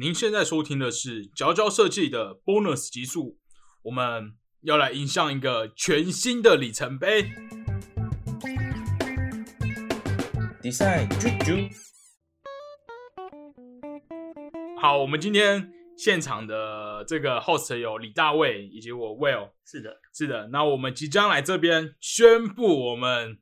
您现在收听的是佼佼设计的 bonus 集数，我们要来迎向一个全新的里程碑。Design 啾啾，好，我们今天现场的这个 host 有李大卫以及我 Will。是的，是的，那我们即将来这边宣布我们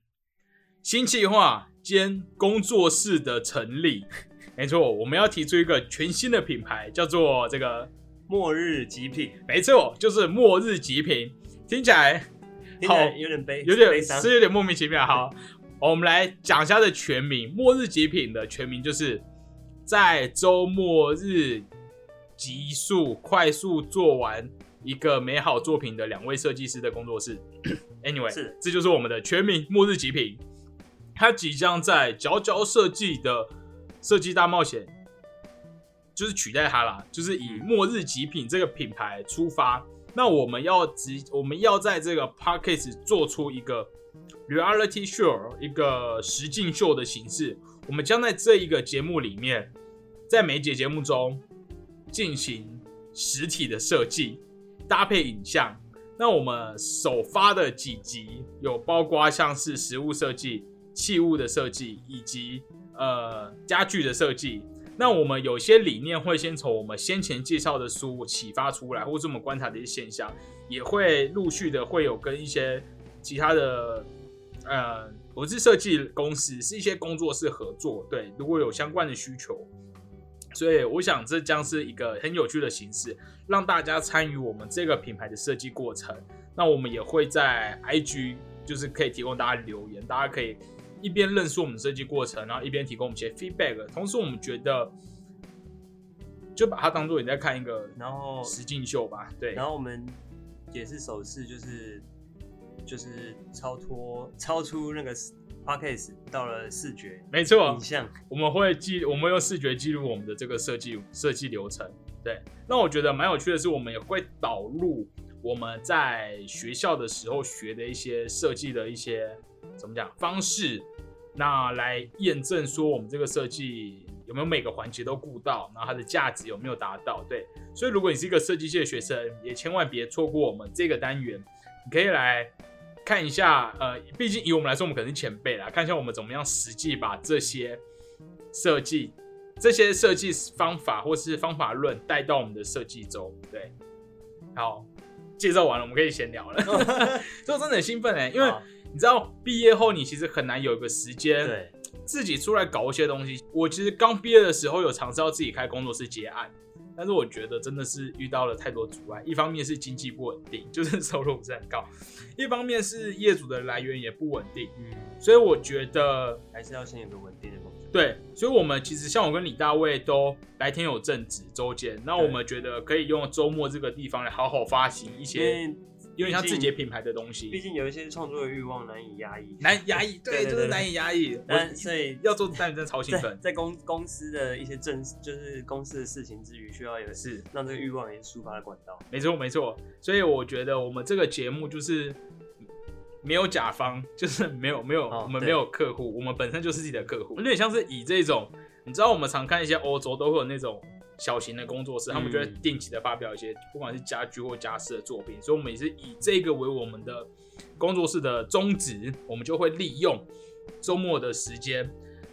新计划兼工作室的成立。没错，我们要提出一个全新的品牌，叫做这个，末日极品，没错，就是末日极品。听起来听起来有点悲，有点。是有点莫名其妙。好，我们来讲一下的全名。末日极品的全名就是在周末日急速快速做完一个美好作品的两位设计师的工作室。anyway，是这就是我们的全名末日极品。它即将在佼佼设计的设计大冒险，就是取代它啦，就是以末日极品这个品牌出发。那我们要直，我们要在这个 podcast 做出一个 reality show，一个实境秀的形式。我们将在这一个节目里面，在每节节目中进行实体的设计，搭配影像。那我们首发的几集有包括像是实物设计、器物的设计以及呃家具的设计。那我们有些理念会先从我们先前介绍的书启发出来，或是我们观察的一些现象，也会陆续的会有跟一些其他的呃不是设计公司，是一些工作室合作。对，如果有相关的需求，所以我想这将是一个很有趣的形式，让大家参与我们这个品牌的设计过程。那我们也会在 IG，就是可以提供大家留言，大家可以一边认识我们设计过程，然后一边提供我们一些 feedback。同时，我们觉得就把它当做你在看一个然后，实境秀吧。对，然后我们也是首次，就是就是超脱超出那个 podcast 到了视觉没错影，像，我们会记，我们用视觉记录我们的这个设计设计流程。对，那我觉得蛮有趣的是，我们也会导入我们在学校的时候学的一些设计的一些怎么讲方式，那来验证说我们这个设计有没有每个环节都顾到，然后它的价值有没有达到。对，所以如果你是一个设计系的学生，也千万别错过我们这个单元，你可以来看一下，呃，毕竟以我们来说，我们可能是前辈啦，看一下我们怎么样实际把这些设计、这些设计方法或是方法论带到我们的设计中。对，好，介绍完了，我们可以闲聊了。所以我真的很兴奋哎，因为好你知道毕业后你其实很难有一个时间对，自己出来搞一些东西。我其实刚毕业的时候有尝试要自己开工作室接案，但是我觉得真的是遇到了太多阻碍。一方面是经济不稳定，就是收入不是很高；一方面是业主的来源也不稳定。嗯，所以我觉得，还是要先有个稳定的工作。对，所以我们其实像我跟李大卫都白天有正职，周间，那我们觉得可以用周末这个地方来好好发行一因些为有点像自己品牌的东西毕，竟有一些创作的欲望难以压抑，难以压抑，对，就是难以压抑。但所以要做单元真的超兴奋，在公公司的一些正就是公司的事情之余，需要有是。让这个欲望也抒发的管道。没错，没错。所以我觉得我们这个节目就是没有甲方，就是没有没有、哦我们没有客户，我们本身就是自己的客户，有点像是以这种，你知道我们常看一些欧洲都会有那种小型的工作室，他们就会嗯定期的发表一些不管是家居或家饰的作品，所以我们也是以这个为我们的工作室的宗旨，我们就会利用周末的时间。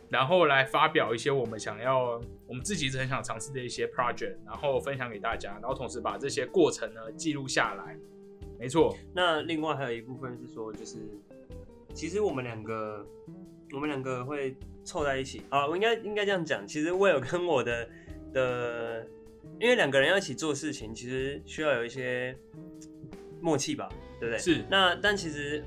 然后来发表一些我们想要，我们自己一直很想尝试的一些 project，然后分享给大家，然后同时把这些过程呢记录下来。没错，那另外还有一部分是说，就是其实我们两个，我们两个会凑在一起啊，我应该应该这样讲。其实我有跟我的的，因为两个人要一起做事情，其实需要有一些默契吧，对不对？是那但其实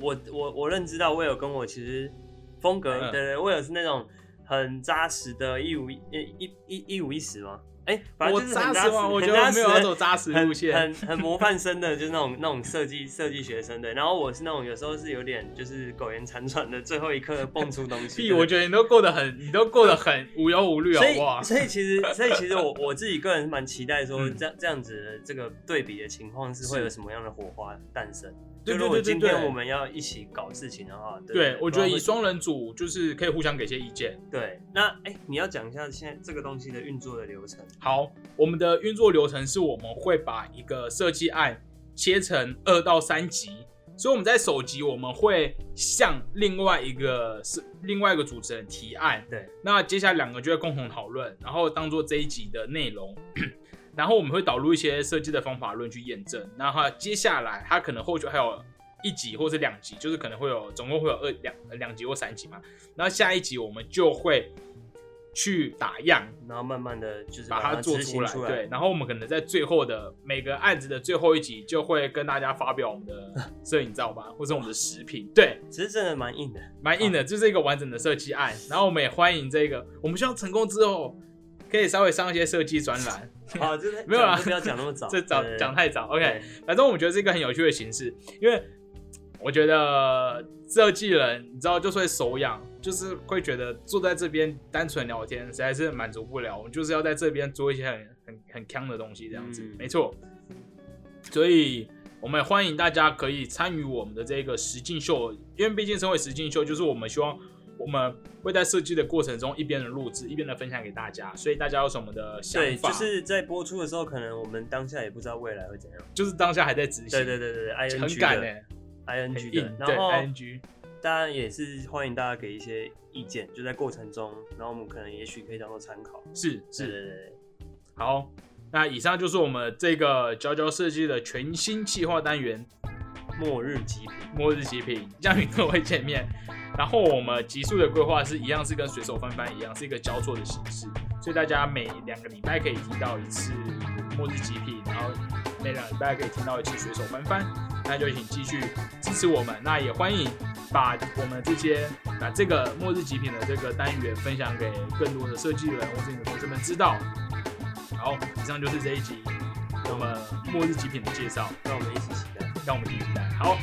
我我我认知到，威尔跟我其实风格，嗯对对，威尔是那种很扎实的一五一一一一五一十吗？哎、反正我就是很扎实？我觉得没有要走扎实路线。很很模范生的，就是那种那种设计设计学生的。然后我是那种有时候是有点就是苟延残喘的，最后一刻蹦出东西。屁，我觉得你都过得很，你都过得很无忧无虑，好所以不好？所以其实所以其实我我自己个人是蛮期待说嗯这样这样子的这个对比的情况是会有什么样的火花诞生。对就如果对对对对今天我们要一起搞事情的话，对对，我觉得以双人组就是可以互相给些意见。对，那哎、你要讲一下现在这个东西的运作的流程。好，我们的运作流程是我们会把一个设计案切成二到三级，所以我们在首集我们会向另外一个是另外一个主持人提案，对，那接下来两个就会共同讨论，然后当做这一集的内容。然后我们会导入一些设计的方法论去验证。那它接下来它可能后续还有一集或是两集，就是可能会有总共会有二两两集或三集嘛。然后下一集我们就会去打样，然后慢慢的就是把它做出来。对，然后我们可能在最后的每个案子的最后一集就会跟大家发表我们的 摄影照吧，或者我们的食品。对，其实真的蛮硬的。蛮硬的，这是一个完整的设计案。然后我们也欢迎这个，我们希望成功之后可以稍微上一些设计专栏。好，这是没有啦不要讲那么早，这早对讲太早。OK，反正我们觉得是一个很有趣的形式，因为我觉得设计人，你知道，就是会手痒，就是会觉得坐在这边单纯聊天实在是满足不了，我们就是要在这边做一些很很很强的东西，这样子，嗯没错。所以我们也欢迎大家可以参与我们的这个实境秀，因为毕竟身为实境秀，就是我们希望我们会在设计的过程中一边的录制，一边的分享给大家，所以大家有什么的想对，法，就是在播出的时候，可能我们当下也不知道未来会怎样。就是当下还在执行，对对对对对，I N 很 G 赶的哎、I N 很 G 硬的，，对然后，ing，当然也是欢迎大家给一些意见，就在过程中，然后我们可能也许可以当做参考。是对是，对对好，那以上就是我们这个佼佼设计的全新企划单元，末日极品，《末日极品》将与各位见面。然后我们极速的规划是一样，是跟随手翻翻一样，是一个交错的形式，所以大家每两个礼拜可以听到一次《末日极品》，然后每两个礼拜可以听到一次随手翻翻。那就请继续支持我们，那也欢迎把我们这些把这个《末日极品》的这个单元分享给更多的设计人或是你的同事们知道。好，以上就是这一集我们《末日极品》的介绍，让我们一起期待。让我们一起期待。好，